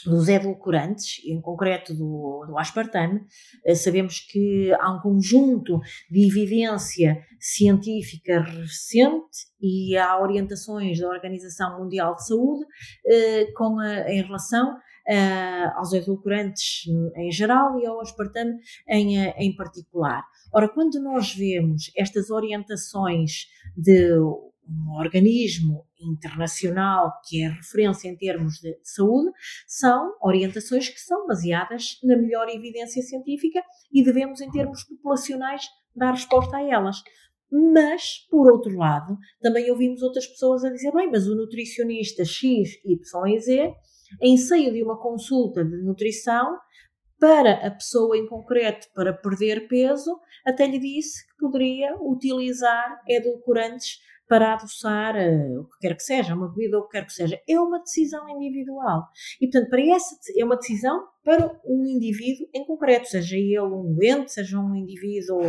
dos edulcorantes, em concreto do, do aspartame, eh, sabemos que há um conjunto de evidência científica recente e há orientações da Organização Mundial de Saúde eh, com a, em relação uh, aos edulcorantes em geral e ao aspartame em, eh, em particular. Ora, quando nós vemos estas orientações de um organismo internacional que é referência em termos de saúde, são orientações que são baseadas na melhor evidência científica e devemos, em termos populacionais, dar resposta a elas. Mas, por outro lado, também ouvimos outras pessoas a dizer: bem, mas o nutricionista X, Y e Z em seio de uma consulta de nutrição para a pessoa em concreto para perder peso, até lhe disse que poderia utilizar edulcorantes para adoçar uh, o que quer que seja, uma bebida ou o que quer que seja. É uma decisão individual. E, portanto, para essa é uma decisão para um indivíduo em concreto, seja ele um doente, seja um indivíduo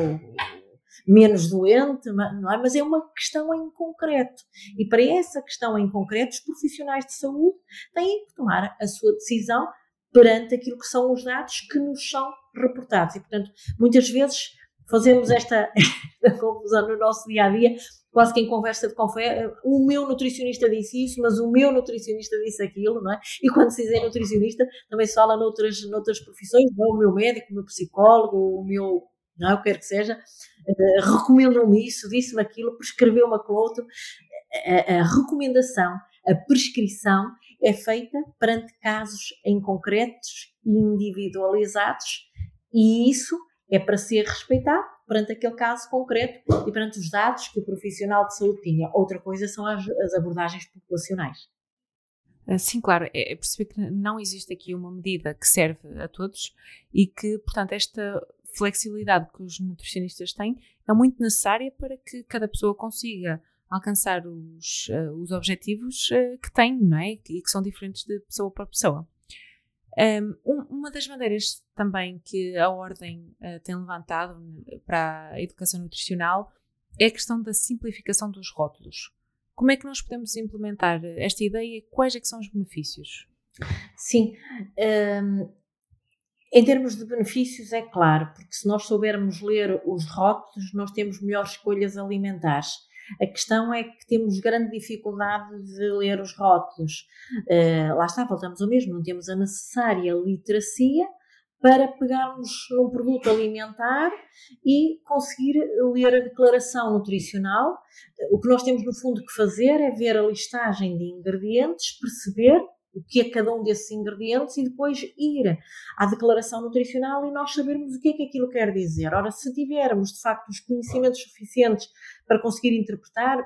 menos doente, não é? mas é uma questão em concreto. E para essa questão em concreto, os profissionais de saúde têm que tomar a sua decisão perante aquilo que são os dados que nos são reportados. E, portanto, muitas vezes fazemos esta, confusão no nosso dia a dia, quase que em conversa de confé, o meu nutricionista disse isso, mas o meu nutricionista disse aquilo, não é? E quando se diz nutricionista, também se fala noutras, noutras profissões, não, o meu médico, o meu psicólogo, o meu não é? O que quer que seja, uh, recomendam-me isso, disse-me aquilo, prescreveu-me aquilo outro. A, a, recomendação, a prescrição é feita perante casos em concretos e individualizados e isso é para ser respeitado perante aquele caso concreto e perante os dados que o profissional de saúde tinha. Outra coisa são as, as abordagens populacionais. Ah, sim, claro, é, é perceber que não existe aqui uma medida que serve a todos e que, portanto, esta flexibilidade que os nutricionistas têm é muito necessária para que cada pessoa consiga alcançar os, uh, os objetivos uh, que tem, não é? E que são diferentes de pessoa para pessoa. Um, uma das maneiras também que a Ordem uh, tem levantado para a educação nutricional é a questão da simplificação dos rótulos. Como é que nós podemos implementar esta ideia e quais é são os benefícios? Sim, um, em termos de benefícios, é claro, porque se nós soubermos ler os rótulos, nós temos melhores escolhas alimentares. A questão é que temos grande dificuldade de ler os rótulos. Uh, lá está, voltamos ao mesmo, não temos a necessária literacia para pegarmos num produto alimentar e conseguir ler a declaração nutricional. O que nós temos, no fundo, que fazer é ver a listagem de ingredientes, perceber o que é cada um desses ingredientes e depois ir à declaração nutricional e nós sabermos o que é que aquilo quer dizer. Ora, se tivermos de facto os conhecimentos suficientes para conseguir interpretar,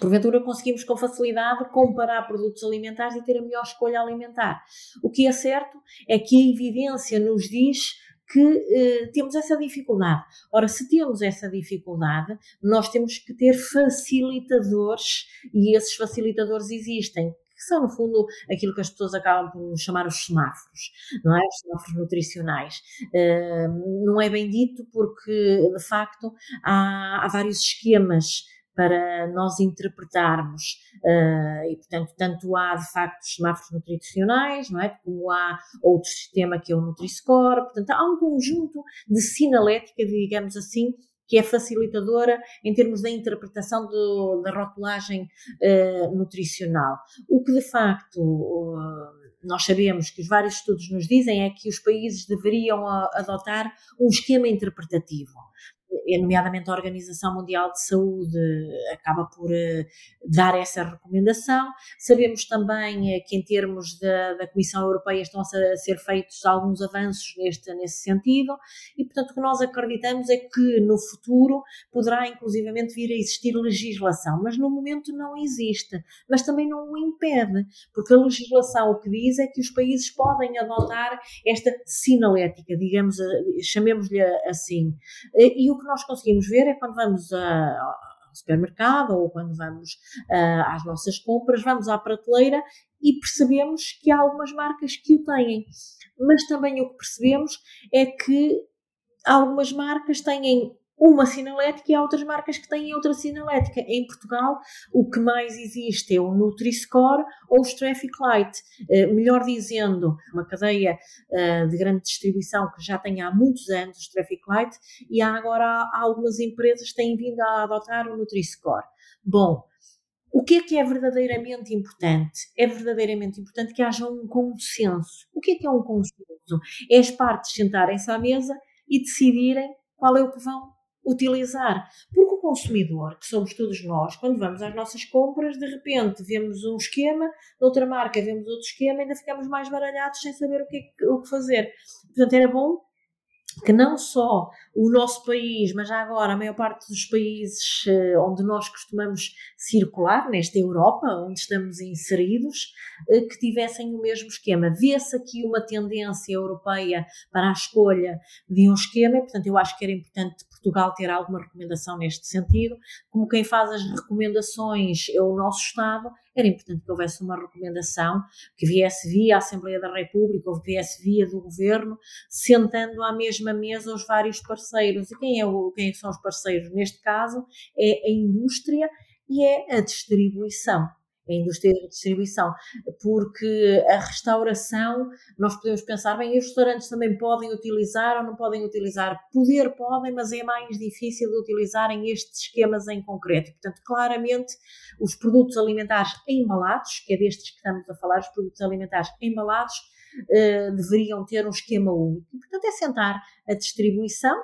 porventura conseguimos com facilidade comparar produtos alimentares e ter a melhor escolha alimentar. O que é certo é que a evidência nos diz que eh, temos essa dificuldade. Ora, se temos essa dificuldade, nós temos que ter facilitadores e esses facilitadores existem que são, no fundo, aquilo que as pessoas acabam por chamar os semáforos, não é? Os semáforos nutricionais. Uh, não é bem dito porque, de facto, há, há vários esquemas para nós interpretarmos uh, e portanto tanto há de facto os semáforos nutricionais não é como há outro sistema que é o Nutri-Score portanto há um conjunto de sinalética digamos assim que é facilitadora em termos da interpretação do, da rotulagem uh, nutricional. O que de facto uh, nós sabemos que os vários estudos nos dizem é que os países deveriam uh, adotar um esquema interpretativo nomeadamente a Organização Mundial de Saúde acaba por uh, dar essa recomendação. Sabemos também uh, que em termos da, da, Comissão Europeia estão a ser feitos alguns avanços neste, nesse sentido e, portanto, o que nós acreditamos é que no futuro poderá inclusivamente vir a existir legislação, mas no momento não existe, mas também não o impede, porque a legislação o que diz é que os países podem adotar esta sinalética, digamos, chamemos-lhe assim. E o que nós conseguimos ver é quando vamos a, ao supermercado ou quando vamos uh, às nossas compras, vamos à prateleira e percebemos que há algumas marcas que o têm. Mas também o que percebemos é que algumas marcas têm uma sinalética e há outras marcas que têm outra sinalética. Em Portugal, o que mais existe é o Nutri-Score ou o Traffic Light. Uh, melhor dizendo, uma cadeia uh, de grande distribuição que já tem há muitos anos o Traffic Light e há agora há algumas empresas que têm vindo a adotar o Nutri-Score. Bom, o que é que é verdadeiramente importante? É verdadeiramente importante que haja um consenso. O que é que é um consenso? É as partes sentarem-se à mesa e decidirem qual é o que vão utilizar. Porque o consumidor, que somos todos nós, quando vamos às nossas compras, de repente vemos um esquema, noutra marca vemos outro esquema, ainda ficamos mais baralhados sem saber o que, é o que fazer. Portanto, era bom que não só o nosso país, mas já agora a maior parte dos países eh, onde nós costumamos circular, nesta Europa, onde estamos inseridos, eh, que tivessem o mesmo esquema. Vê-se aqui uma tendência europeia para a escolha de um esquema, e, portanto, eu acho que era importante Portugal ter alguma recomendação neste sentido. Como quem faz as recomendações é o nosso Estado, era importante que houvesse uma recomendação que viesse via Assembleia da República ou viesse via do Governo, sentando à mesma mesa os vários parceiros. E quem, é o, quem são os parceiros? Neste caso, é a indústria e é a distribuição a indústria de distribuição, porque a restauração, nós podemos pensar, bem, os restaurantes também podem utilizar ou não podem utilizar. Poder podem, mas é mais difícil de utilizarem estes esquemas em concreto. Portanto, claramente, os produtos alimentares embalados, que é destes que estamos a falar, os produtos alimentares embalados, eh, deveriam ter um esquema único. Portanto, é sentar a distribuição,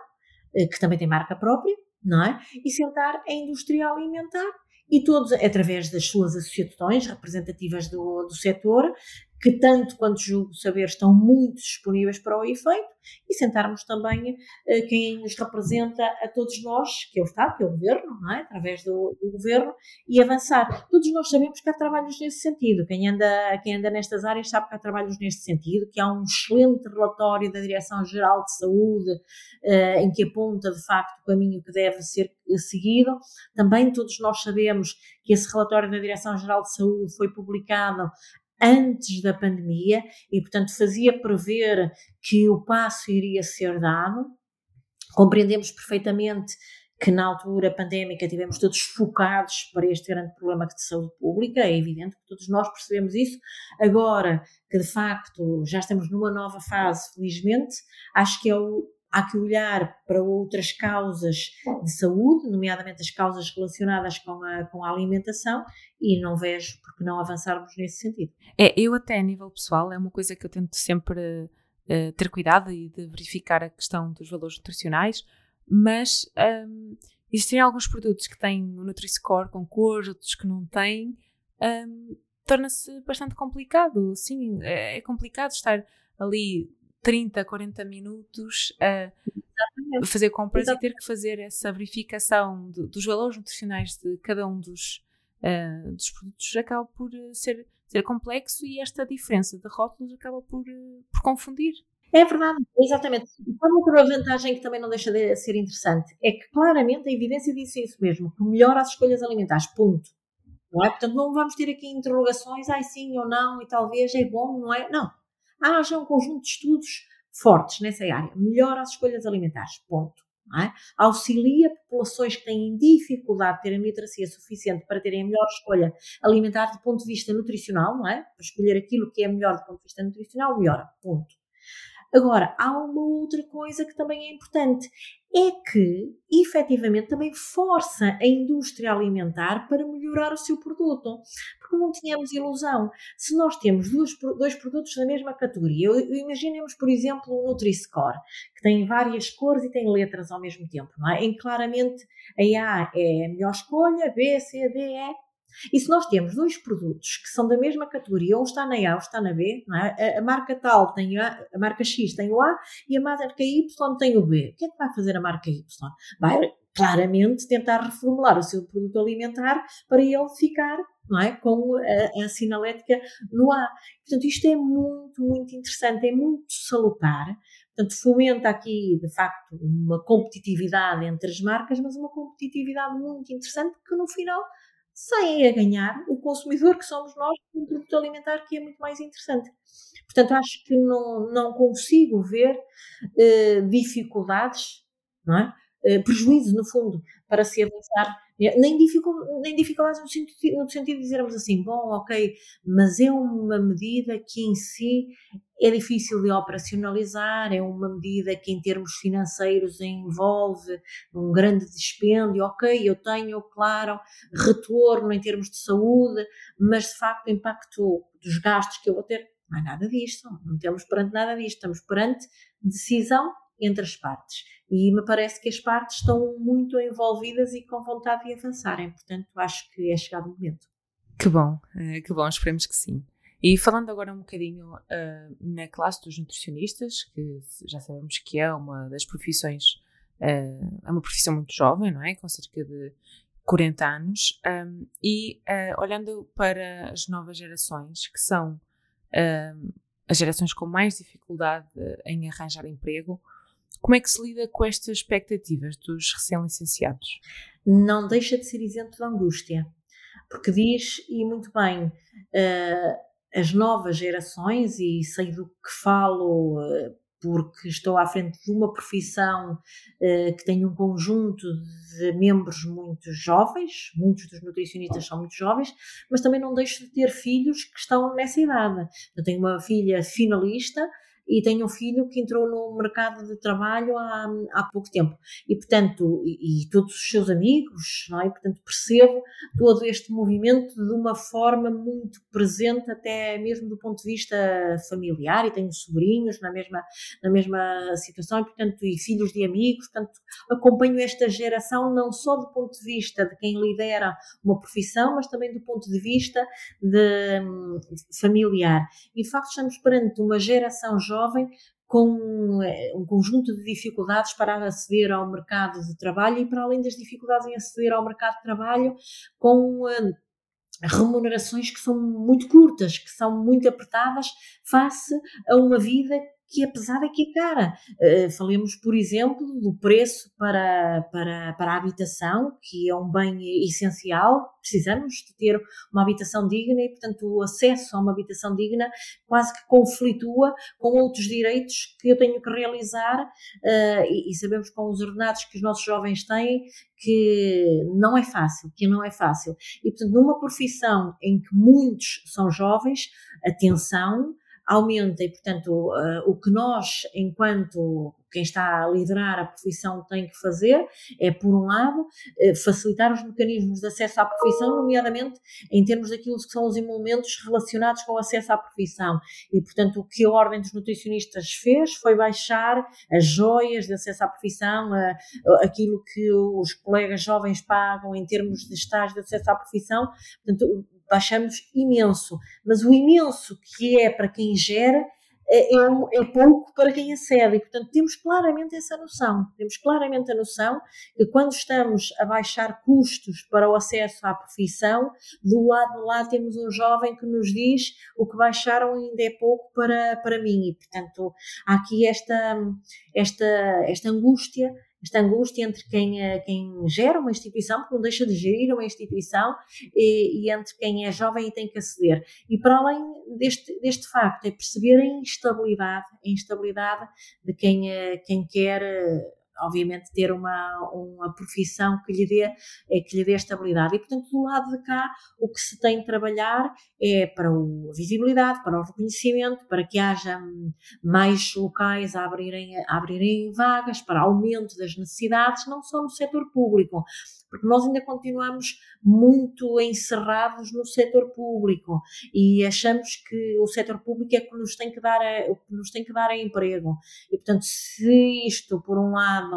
que também tem marca própria, não é? E sentar a indústria alimentar e todos, através das suas associações representativas do, do setor, que tanto quanto julgo saber estão muito disponíveis para o efeito, e sentarmos também uh, quem nos representa a todos nós, que é o Estado, que é o Governo, é? através do, do, Governo, e avançar. Todos nós sabemos que há trabalhos nesse sentido. Quem anda, quem anda nestas áreas sabe que há trabalhos nesse sentido, que há um excelente relatório da Direção-Geral de Saúde uh, em que aponta, de facto, o caminho que deve ser seguido. Também todos nós sabemos que esse relatório da Direção-Geral de Saúde foi publicado antes da pandemia e, portanto, fazia prever que o passo iria ser dado. Compreendemos perfeitamente que na altura pandémica tivemos todos focados para este grande problema de saúde pública, é evidente que todos nós percebemos isso. Agora que de facto já estamos numa nova fase, felizmente, acho que é o, há que olhar para outras causas de saúde, nomeadamente as causas relacionadas com a, com a alimentação, e não vejo porque não avançarmos nesse sentido. É, eu até a nível pessoal, é uma coisa que eu tento sempre uh, ter cuidado e de verificar a questão dos valores nutricionais, mas um, existem alguns produtos que têm o Nutri-Score com cores, outros que não têm, um, torna-se bastante complicado. Sim, é, é complicado estar ali 30, 40 minutos a fazer compras Exatamente. e ter que fazer essa verificação de, dos valores nutricionais de cada um dos, uh, dos produtos acaba por eh, ser, ser complexo e esta diferença de rótulos acaba por, uh, por confundir. É verdade, exatamente. Uma outra vantagem que também não deixa de ser interessante é que claramente a evidência diz isso mesmo, que melhora as escolhas alimentares, ponto. Não é? Portanto, não vamos ter aqui interrogações, ai sim ou não, e talvez é bom, não é? Não haja um conjunto de estudos fortes nessa área. Melhora as escolhas alimentares, ponto. É? Auxilia populações que têm dificuldade de terem literacia suficiente para terem a melhor escolha alimentar do ponto de vista nutricional, não é? Para escolher aquilo que é melhor do ponto de vista nutricional, melhora, ponto. Agora, há uma outra coisa que também é importante, é que, efetivamente, também força a indústria alimentar para melhorar o seu produto. Porque não tínhamos ilusão. Se nós temos dois, dois produtos da mesma categoria, imaginemos, por exemplo, o Nutri-Score, que tem várias cores e tem letras ao mesmo tempo, não é? Em claramente a A é a melhor escolha, B, C, D, E, e se nós temos dois produtos que são da mesma categoria, um está na A, ou está na B, é? a, a, marca tal tem a, a marca X tem o A e a marca Y tem o B. O que é que vai fazer a marca Y? Vai claramente tentar reformular o seu produto alimentar para ele ficar não é? com a, a sinalética no A. Portanto, isto é muito, muito interessante, é muito salutar Portanto, fomenta aqui, de facto, uma competitividade entre as marcas, mas uma competitividade muito interessante que no final sai a ganhar o consumidor que somos nós, um produto alimentar que é muito mais interessante. Portanto, acho que não, não consigo ver eh, dificuldades, não é? Eh, prejuízo, no fundo, para se avançar nem, nem dificuldades no sentido, no sentido de dizermos assim, bom, ok, mas é uma medida que em si é difícil de operacionalizar, é uma medida que em termos financeiros envolve um grande dispêndio, ok, eu tenho, claro, retorno em termos de saúde, mas de facto o impacto dos gastos que eu vou ter, não é nada disto, não estamos perante nada disto, estamos perante decisão entre as partes. E me parece que as partes estão muito envolvidas e com vontade de avançarem. Portanto, acho que é chegado o momento. Que bom, eh, que bom, esperemos que sim. E falando agora um bocadinho uh, na classe dos nutricionistas, que já sabemos que é uma das profissões, uh, é uma profissão muito jovem, não é? Com cerca de 40 anos. Um, e uh, olhando para as novas gerações, que são as gerações com mais dificuldade em arranjar emprego, como é que se lida com estas expectativas dos recém-licenciados? Não deixa de ser isento de angústia, porque diz, e muito bem, uh, as novas gerações, e sei do que falo uh, porque estou à frente de uma profissão uh, que tem um conjunto de membros muito jovens, muitos dos nutricionistas são muito jovens, mas também não deixo de ter filhos que estão nessa idade. Eu tenho uma filha finalista e tenho um filho que entrou no mercado de trabalho há, há pouco tempo. E, portanto, e, e, todos os seus amigos, não é? E, portanto, percebo todo este movimento de uma forma muito presente, até mesmo do ponto de vista familiar, e tenho sobrinhos na mesma, na mesma situação, e, portanto, e filhos de amigos, portanto, acompanho esta geração não só do ponto de vista de quem lidera uma profissão, mas também do ponto de vista de, de familiar. E, de facto, estamos perante uma geração jovem jovem com eh, um conjunto de dificuldades para aceder ao mercado de trabalho e para além das dificuldades em aceder ao mercado de trabalho com eh, remunerações que são muito curtas, que são muito apertadas face a uma vida que é pesada e que é cara. Uh, falemos, por exemplo, do preço para, para, para a habitação, que é um bem essencial. Precisamos de ter uma habitação digna e, portanto, o acesso a uma habitação digna quase que conflitua com outros direitos que eu tenho que realizar uh, e, e sabemos com os ordenados que os nossos jovens têm que não é fácil, que não é fácil. E, portanto, numa profissão em que muitos são jovens, atenção, aumenta e, portanto, uh, o que nós, enquanto quem está a liderar a profissão tem que fazer é, por um lado, uh, facilitar os mecanismos de acesso à profissão, nomeadamente em termos daquilo que são os emolumentos relacionados com o acesso à profissão. E, portanto, o que a Ordem dos Nutricionistas fez foi baixar as joias de acesso à profissão, aquilo que os colegas jovens pagam em termos de estágio de acesso à profissão. Portanto, baixamos imenso, mas o imenso que é para quem gera é, é, é, pouco para quem acede e, portanto, temos claramente essa noção. Temos claramente a noção que quando estamos a baixar custos para o acesso à profissão, do lado de lá temos um jovem que nos diz o que baixaram ainda é pouco para, para mim e, portanto, há aqui esta, esta, esta angústia esta angústia entre quem, é, quem gera uma instituição, porque não deixa de gerir uma instituição, e, e, entre quem é jovem e tem que aceder. E para além deste, deste facto, é perceber a instabilidade, a instabilidade de quem, é, quem quer obviamente ter uma, uma profissão que lhe, dê, é, que lhe dê estabilidade. E, portanto, do lado de cá, o que se tem de trabalhar é para a visibilidade, para o reconhecimento, para que haja mais locais a abrirem, a abrirem vagas, para aumento das necessidades, não só no setor público, porque nós ainda continuamos muito encerrados no setor público e achamos que o setor público é que nos tem que dar, a, que nos tem que dar a emprego. E, portanto, se isto, por um lado,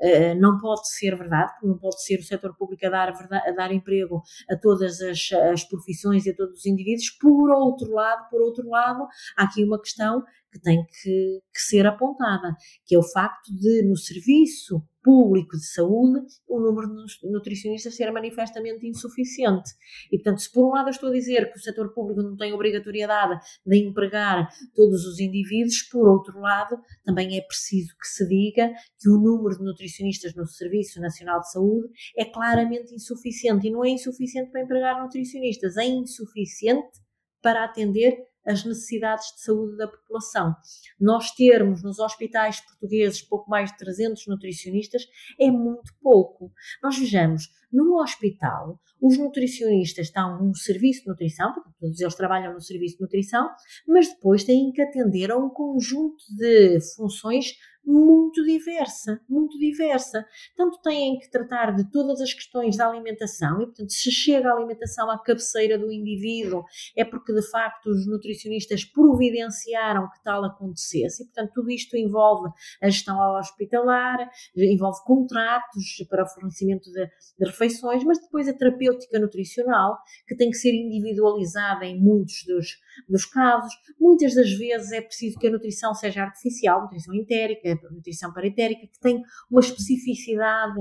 eh, não pode ser verdade, não pode ser o setor público a dar, a dar emprego a todas as, as profissões e a todos os indivíduos, por outro lado, por outro lado, há aqui uma questão que tem que, que ser apontada, que é o facto de, no serviço público de saúde, o número de nutricionistas ser manifestamente insuficiente. E, portanto, se por um lado eu estou a dizer que o setor público não tem obrigatoriedade de empregar todos os indivíduos, por outro lado, também é preciso que se diga que o número de nutricionistas no Serviço Nacional de Saúde é claramente insuficiente. E não é insuficiente para empregar nutricionistas, é insuficiente para atender as necessidades de saúde da população. Nós termos nos hospitais portugueses pouco mais de 300 nutricionistas é muito pouco. Nós vejamos, no hospital, os nutricionistas estão num serviço de nutrição, porque todos eles trabalham no serviço de nutrição, mas depois têm que atender a um conjunto de funções muito diversa, muito diversa. Tanto têm que tratar de todas as questões da alimentação e, portanto, se chega a alimentação à cabeceira do indivíduo, é porque de facto os nutricionistas providenciaram que tal acontecesse. E, portanto, tudo isto envolve a gestão hospitalar, envolve contratos para o fornecimento de, de refeições, mas depois a terapêutica nutricional, que tem que ser individualizada em muitos dos, dos casos. Muitas das vezes é preciso que a nutrição seja artificial, nutrição entérica, nutrição paritérica, que tem uma especificidade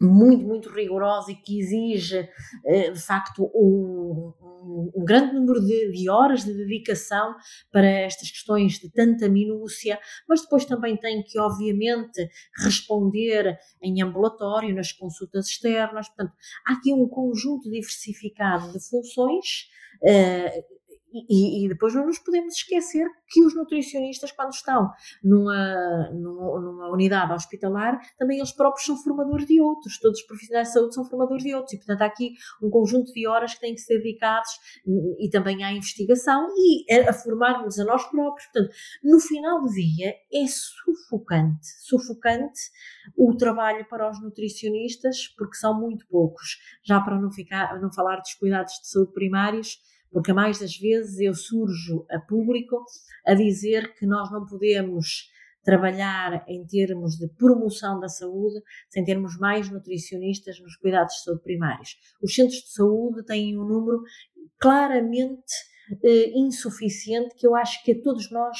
muito, muito rigorosa e que exige, eh, de facto, um, um, um grande número de, de, horas de dedicação para estas questões de tanta minúcia, mas depois também tem que, obviamente, responder em ambulatório, nas consultas externas. Portanto, há aqui um conjunto diversificado de funções. Eh, e, e, depois não nos podemos esquecer que os nutricionistas, quando estão numa, numa, numa, unidade hospitalar, também eles próprios são formadores de outros. Todos os profissionais de saúde são formadores de outros. E, portanto, há aqui um conjunto de horas que têm que ser dedicados e também à investigação e a, a formarmos a nós próprios. Portanto, no final do dia, é sufocante, sufocante o trabalho para os nutricionistas, porque são muito poucos. Já para não, ficar, não falar dos cuidados de saúde primários, porque mais das vezes eu surjo a público a dizer que nós não podemos trabalhar em termos de promoção da saúde sem termos mais nutricionistas nos cuidados de saúde primários. Os centros de saúde têm um número claramente eh, insuficiente que eu acho que a todos nós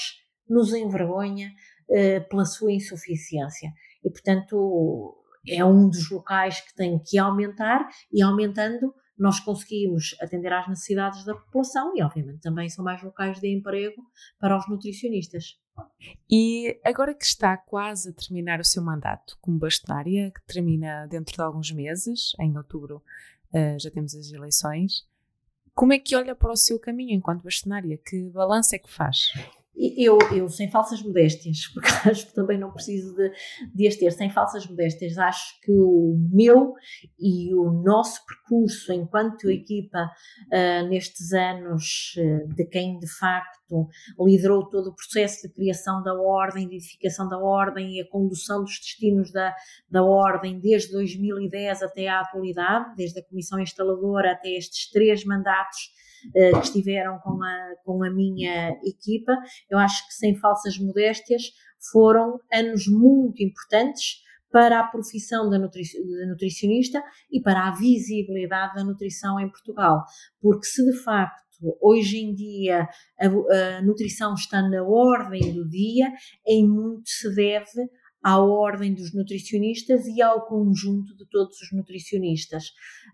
nos envergonha eh, pela sua insuficiência. E, portanto, é um dos locais que tem que aumentar e aumentando nós conseguimos atender às necessidades da população e, obviamente, também são mais locais de emprego para os nutricionistas. E agora que está quase a terminar o seu mandato como bastonária, que termina dentro de alguns meses, em outubro uh, já temos as eleições, como é que olha para o seu caminho enquanto bastonária? Que balanço é que faz? Eu, eu, sem falsas modéstias, porque acho que também não preciso de, de as ter, sem falsas modéstias, acho que o meu e o nosso percurso enquanto equipa uh, nestes anos, uh, de quem de facto liderou todo o processo de criação da ordem, de edificação da ordem e a condução dos destinos da, da ordem desde 2010 até à atualidade, desde a comissão instaladora até estes três mandatos eh, que estiveram com a, com a minha equipa. Eu acho que, sem falsas modéstias, foram anos muito importantes para a profissão da, nutri da nutricionista e para a visibilidade da nutrição em Portugal. Porque se de facto hoje em dia a, a, nutrição está na ordem do dia, em muito se deve à ordem dos nutricionistas e ao conjunto de todos os nutricionistas.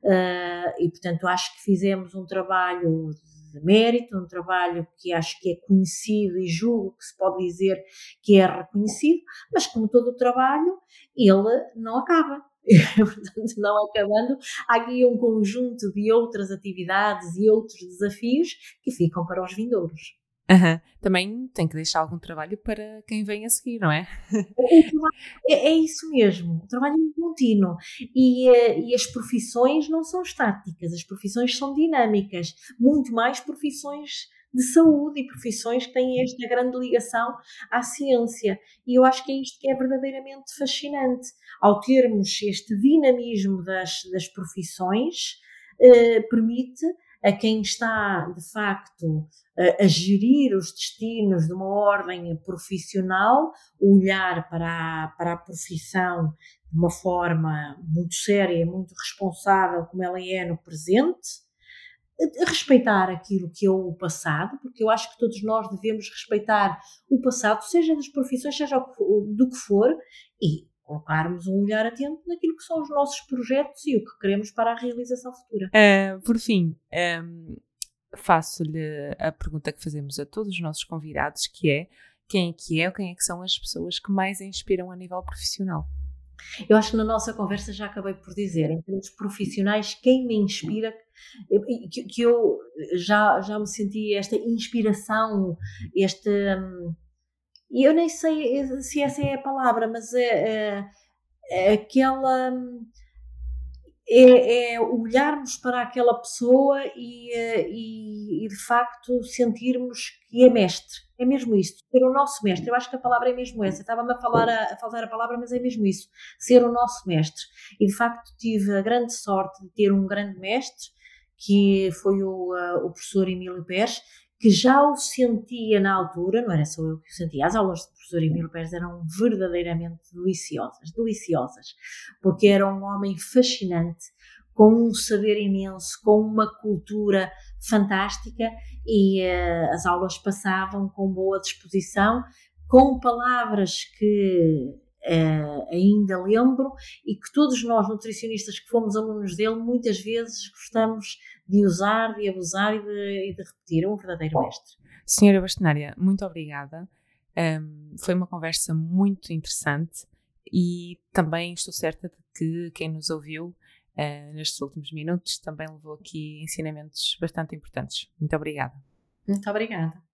Uh, e, portanto, acho que fizemos um trabalho de mérito, um trabalho que acho que é conhecido e julgo que se pode dizer que é reconhecido, mas como todo o trabalho, ele não acaba. Portanto, não acabando, há aqui um conjunto de outras atividades e outros desafios que ficam para os vindouros. Uhum. Também tem que deixar algum trabalho para quem vem a seguir, não é? é, é isso mesmo, o trabalho é contínuo. E, eh, e as profissões não são estáticas, as profissões são dinâmicas, muito mais profissões de saúde e profissões que têm esta grande ligação à ciência. E eu acho que é isto que é verdadeiramente fascinante. Ao termos este dinamismo das, das profissões, eh, permite a quem está, de facto, a, gerir os destinos de uma ordem profissional, olhar para a, para a profissão de uma forma muito séria, muito responsável, como ela é no presente, respeitar aquilo que é o passado, porque eu acho que todos nós devemos respeitar o passado, seja das profissões, seja do que for, e colocarmos um olhar atento naquilo que são os nossos projetos e o que queremos para a realização futura. Uh, por fim, um, faço-lhe a pergunta que fazemos a todos os nossos convidados, que é quem é que é ou quem é que são as pessoas que mais inspiram a nível profissional? Eu acho que na nossa conversa já acabei por dizer, em termos profissionais, quem me inspira, que, eu já, já me senti esta inspiração, este. E eu nem sei se essa é a palavra, mas é, é, é aquela. É, é, olharmos para aquela pessoa e, e, e de facto sentirmos que é mestre é mesmo isso, ser o nosso mestre. Eu acho que a palavra é mesmo essa. Estava-me a, falar a, a a palavra, mas é mesmo isso, ser o nosso mestre. E de facto tive a grande sorte de ter um grande mestre, que foi o, uh, o professor Emílio Pérez, que já o sentia na altura, não era só eu que o sentia, as aulas do professor Emílio Pérez eram verdadeiramente deliciosas, deliciosas, porque era um homem fascinante, com um saber imenso, com uma cultura fantástica e uh, as aulas passavam com boa disposição, com palavras que uh, ainda lembro e que todos nós nutricionistas que fomos alunos dele muitas vezes gostamos de usar, de abusar e de, e de repetir. É um verdadeiro mestre. Senhora Bastonária, muito obrigada. Um, foi uma conversa muito interessante e também estou certa de que quem nos ouviu uh, nestes últimos minutos também levou aqui ensinamentos bastante importantes. Muito obrigada. Muito obrigada.